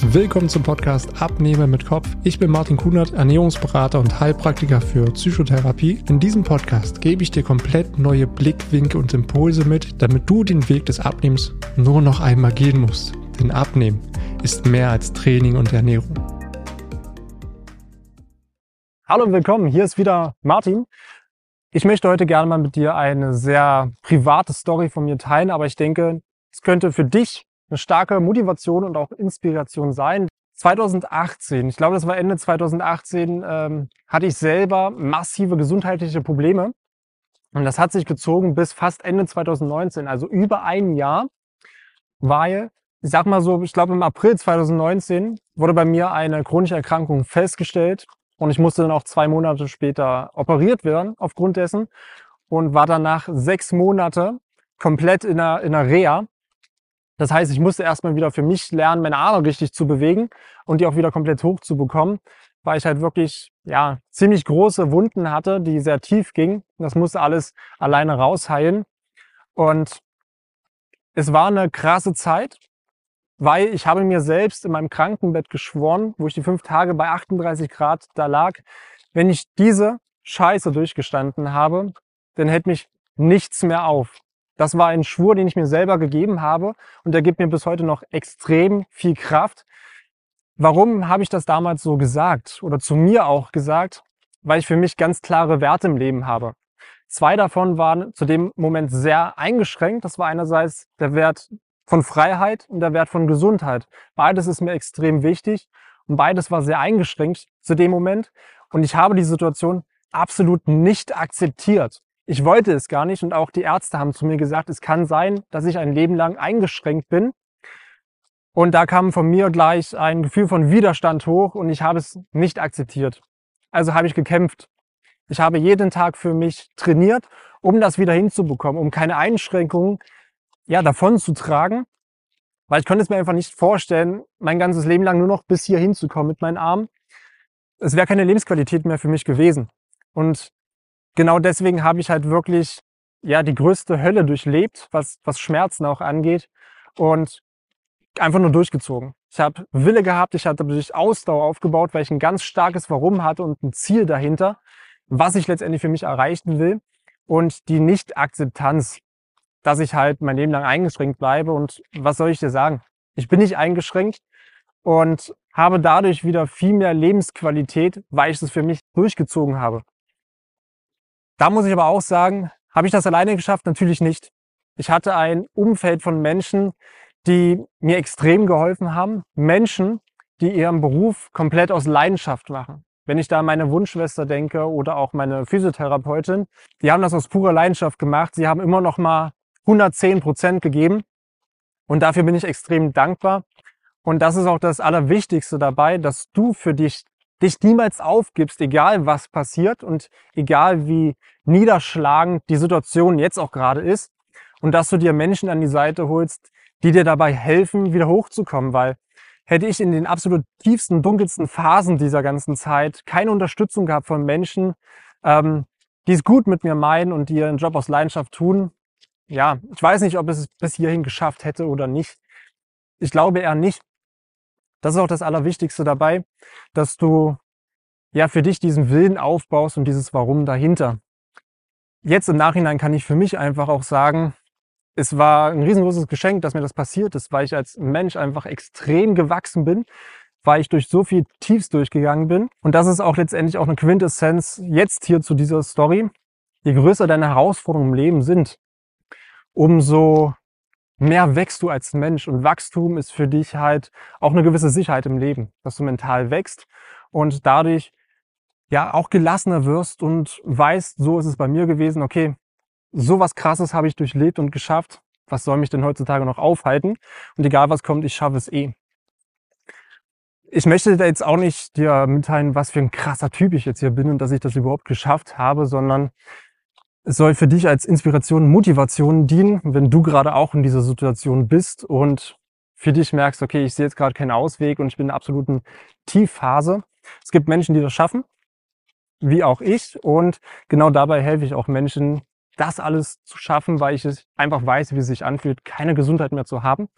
Willkommen zum Podcast Abnehmer mit Kopf. Ich bin Martin Kunert, Ernährungsberater und Heilpraktiker für Psychotherapie. In diesem Podcast gebe ich dir komplett neue Blickwinkel und Impulse mit, damit du den Weg des Abnehmens nur noch einmal gehen musst. Denn Abnehmen ist mehr als Training und Ernährung. Hallo und willkommen, hier ist wieder Martin. Ich möchte heute gerne mal mit dir eine sehr private Story von mir teilen, aber ich denke, es könnte für dich eine starke Motivation und auch Inspiration sein. 2018, ich glaube, das war Ende 2018, ähm, hatte ich selber massive gesundheitliche Probleme. Und das hat sich gezogen bis fast Ende 2019, also über ein Jahr, weil, ich sag mal so, ich glaube im April 2019 wurde bei mir eine chronische Erkrankung festgestellt und ich musste dann auch zwei Monate später operiert werden aufgrund dessen und war danach sechs Monate komplett in einer, in einer Reha das heißt, ich musste erstmal wieder für mich lernen, meine Arme richtig zu bewegen und die auch wieder komplett hoch zu bekommen, weil ich halt wirklich ja ziemlich große Wunden hatte, die sehr tief gingen. Das musste alles alleine rausheilen. Und es war eine krasse Zeit, weil ich habe mir selbst in meinem Krankenbett geschworen, wo ich die fünf Tage bei 38 Grad da lag, wenn ich diese Scheiße durchgestanden habe, dann hält mich nichts mehr auf. Das war ein Schwur, den ich mir selber gegeben habe und der gibt mir bis heute noch extrem viel Kraft. Warum habe ich das damals so gesagt oder zu mir auch gesagt? Weil ich für mich ganz klare Werte im Leben habe. Zwei davon waren zu dem Moment sehr eingeschränkt. Das war einerseits der Wert von Freiheit und der Wert von Gesundheit. Beides ist mir extrem wichtig und beides war sehr eingeschränkt zu dem Moment. Und ich habe die Situation absolut nicht akzeptiert. Ich wollte es gar nicht und auch die Ärzte haben zu mir gesagt, es kann sein, dass ich ein Leben lang eingeschränkt bin. Und da kam von mir gleich ein Gefühl von Widerstand hoch und ich habe es nicht akzeptiert. Also habe ich gekämpft. Ich habe jeden Tag für mich trainiert, um das wieder hinzubekommen, um keine Einschränkungen ja, davon zu tragen. Weil ich konnte es mir einfach nicht vorstellen, mein ganzes Leben lang nur noch bis hier hinzukommen mit meinen Armen. Es wäre keine Lebensqualität mehr für mich gewesen. Und genau deswegen habe ich halt wirklich ja die größte Hölle durchlebt, was, was Schmerzen auch angeht und einfach nur durchgezogen. Ich habe Wille gehabt, ich hatte durch Ausdauer aufgebaut, weil ich ein ganz starkes Warum hatte und ein Ziel dahinter, was ich letztendlich für mich erreichen will und die Nicht-Akzeptanz, dass ich halt mein Leben lang eingeschränkt bleibe und was soll ich dir sagen? Ich bin nicht eingeschränkt und habe dadurch wieder viel mehr Lebensqualität, weil ich es für mich durchgezogen habe. Da muss ich aber auch sagen, habe ich das alleine geschafft? Natürlich nicht. Ich hatte ein Umfeld von Menschen, die mir extrem geholfen haben. Menschen, die ihren Beruf komplett aus Leidenschaft machen. Wenn ich da an meine Wunschschwester denke oder auch meine Physiotherapeutin, die haben das aus purer Leidenschaft gemacht. Sie haben immer noch mal 110 Prozent gegeben. Und dafür bin ich extrem dankbar. Und das ist auch das Allerwichtigste dabei, dass du für dich dich niemals aufgibst, egal was passiert und egal wie niederschlagend die Situation jetzt auch gerade ist und dass du dir Menschen an die Seite holst, die dir dabei helfen, wieder hochzukommen, weil hätte ich in den absolut tiefsten, dunkelsten Phasen dieser ganzen Zeit keine Unterstützung gehabt von Menschen, ähm, die es gut mit mir meinen und die ihren Job aus Leidenschaft tun, ja, ich weiß nicht, ob es bis hierhin geschafft hätte oder nicht. Ich glaube eher nicht. Das ist auch das Allerwichtigste dabei, dass du ja für dich diesen Willen aufbaust und dieses Warum dahinter. Jetzt im Nachhinein kann ich für mich einfach auch sagen, es war ein riesengroßes Geschenk, dass mir das passiert ist, weil ich als Mensch einfach extrem gewachsen bin, weil ich durch so viel Tiefs durchgegangen bin. Und das ist auch letztendlich auch eine Quintessenz jetzt hier zu dieser Story. Je größer deine Herausforderungen im Leben sind, umso mehr wächst du als Mensch. Und Wachstum ist für dich halt auch eine gewisse Sicherheit im Leben, dass du mental wächst und dadurch ja auch gelassener wirst und weißt, so ist es bei mir gewesen, okay, so was krasses habe ich durchlebt und geschafft. Was soll mich denn heutzutage noch aufhalten? Und egal was kommt, ich schaffe es eh. Ich möchte da jetzt auch nicht dir mitteilen, was für ein krasser Typ ich jetzt hier bin und dass ich das überhaupt geschafft habe, sondern soll für dich als Inspiration, Motivation dienen, wenn du gerade auch in dieser Situation bist und für dich merkst, okay, ich sehe jetzt gerade keinen Ausweg und ich bin in einer absoluten Tiefphase. Es gibt Menschen, die das schaffen, wie auch ich. Und genau dabei helfe ich auch Menschen, das alles zu schaffen, weil ich es einfach weiß, wie es sich anfühlt, keine Gesundheit mehr zu haben.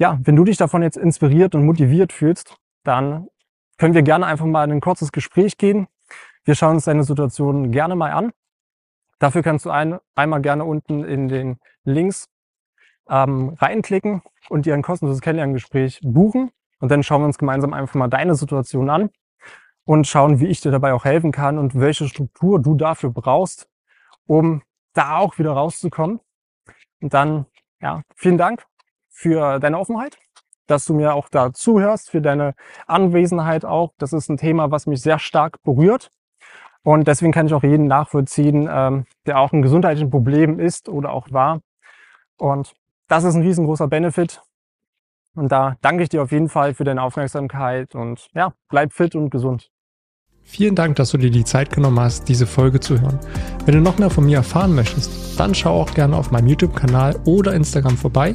ja, wenn du dich davon jetzt inspiriert und motiviert fühlst, dann können wir gerne einfach mal in ein kurzes Gespräch gehen. Wir schauen uns deine Situation gerne mal an. Dafür kannst du ein, einmal gerne unten in den Links ähm, reinklicken und dir ein kostenloses Kennenlerngespräch buchen. Und dann schauen wir uns gemeinsam einfach mal deine Situation an und schauen, wie ich dir dabei auch helfen kann und welche Struktur du dafür brauchst, um da auch wieder rauszukommen. Und dann, ja, vielen Dank für deine Offenheit, dass du mir auch da zuhörst, für deine Anwesenheit auch. Das ist ein Thema, was mich sehr stark berührt. Und deswegen kann ich auch jeden nachvollziehen, ähm, der auch ein gesundheitliches Problem ist oder auch war. Und das ist ein riesengroßer Benefit. Und da danke ich dir auf jeden Fall für deine Aufmerksamkeit und ja, bleib fit und gesund. Vielen Dank, dass du dir die Zeit genommen hast, diese Folge zu hören. Wenn du noch mehr von mir erfahren möchtest, dann schau auch gerne auf meinem YouTube-Kanal oder Instagram vorbei.